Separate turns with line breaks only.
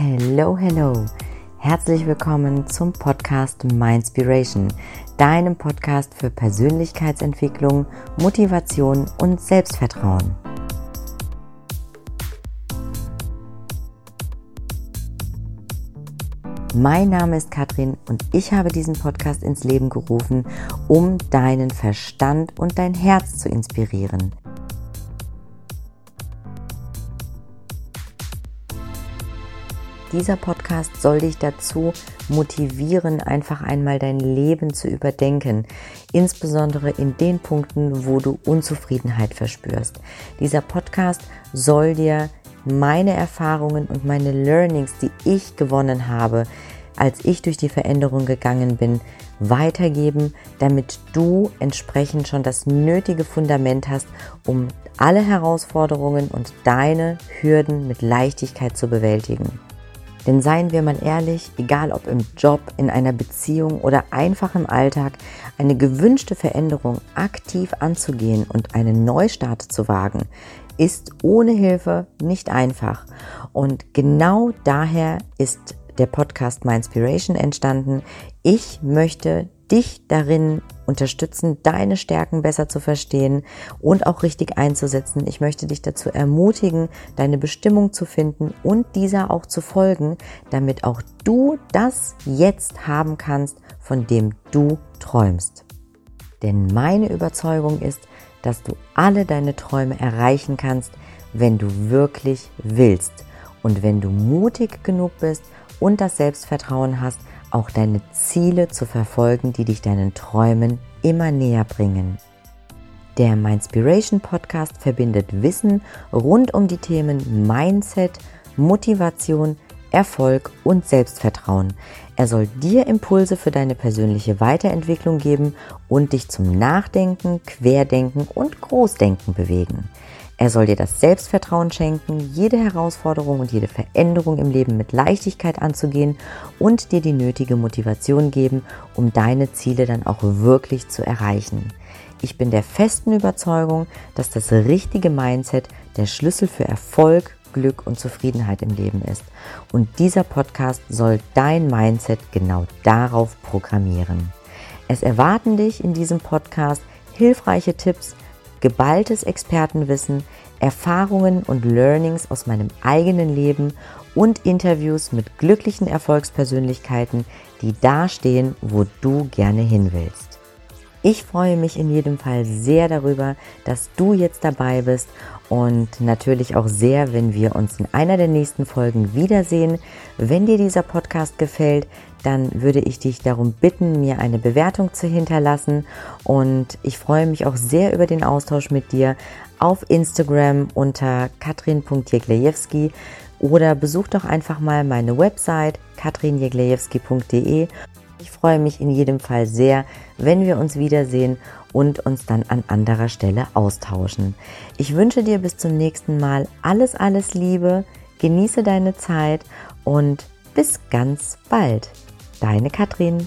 Hello, hello. Herzlich willkommen zum Podcast Mindspiration, deinem Podcast für Persönlichkeitsentwicklung, Motivation und Selbstvertrauen. Mein Name ist Katrin und ich habe diesen Podcast ins Leben gerufen, um deinen Verstand und dein Herz zu inspirieren. Dieser Podcast soll dich dazu motivieren, einfach einmal dein Leben zu überdenken, insbesondere in den Punkten, wo du Unzufriedenheit verspürst. Dieser Podcast soll dir meine Erfahrungen und meine Learnings, die ich gewonnen habe, als ich durch die Veränderung gegangen bin, weitergeben, damit du entsprechend schon das nötige Fundament hast, um alle Herausforderungen und deine Hürden mit Leichtigkeit zu bewältigen. Denn seien wir mal ehrlich, egal ob im Job, in einer Beziehung oder einfach im Alltag, eine gewünschte Veränderung aktiv anzugehen und einen Neustart zu wagen, ist ohne Hilfe nicht einfach. Und genau daher ist der Podcast My Inspiration entstanden. Ich möchte dich darin unterstützen, deine Stärken besser zu verstehen und auch richtig einzusetzen. Ich möchte dich dazu ermutigen, deine Bestimmung zu finden und dieser auch zu folgen, damit auch du das jetzt haben kannst, von dem du träumst. Denn meine Überzeugung ist, dass du alle deine Träume erreichen kannst, wenn du wirklich willst und wenn du mutig genug bist und das Selbstvertrauen hast, auch deine Ziele zu verfolgen, die dich deinen Träumen immer näher bringen. Der Mindspiration Podcast verbindet Wissen rund um die Themen Mindset, Motivation, Erfolg und Selbstvertrauen. Er soll dir Impulse für deine persönliche Weiterentwicklung geben und dich zum Nachdenken, Querdenken und Großdenken bewegen. Er soll dir das Selbstvertrauen schenken, jede Herausforderung und jede Veränderung im Leben mit Leichtigkeit anzugehen und dir die nötige Motivation geben, um deine Ziele dann auch wirklich zu erreichen. Ich bin der festen Überzeugung, dass das richtige Mindset der Schlüssel für Erfolg, Glück und Zufriedenheit im Leben ist. Und dieser Podcast soll dein Mindset genau darauf programmieren. Es erwarten dich in diesem Podcast hilfreiche Tipps, geballtes Expertenwissen, Erfahrungen und Learnings aus meinem eigenen Leben und Interviews mit glücklichen Erfolgspersönlichkeiten, die da stehen, wo du gerne hin willst. Ich freue mich in jedem Fall sehr darüber, dass du jetzt dabei bist und natürlich auch sehr, wenn wir uns in einer der nächsten Folgen wiedersehen. Wenn dir dieser Podcast gefällt, dann würde ich dich darum bitten, mir eine Bewertung zu hinterlassen. Und ich freue mich auch sehr über den Austausch mit dir auf Instagram unter katrin.jeglejewski oder besuch doch einfach mal meine Website katrinjeglejewski.de. Ich freue mich in jedem Fall sehr, wenn wir uns wiedersehen und uns dann an anderer Stelle austauschen. Ich wünsche dir bis zum nächsten Mal alles, alles Liebe, genieße deine Zeit und bis ganz bald. Deine Katrin.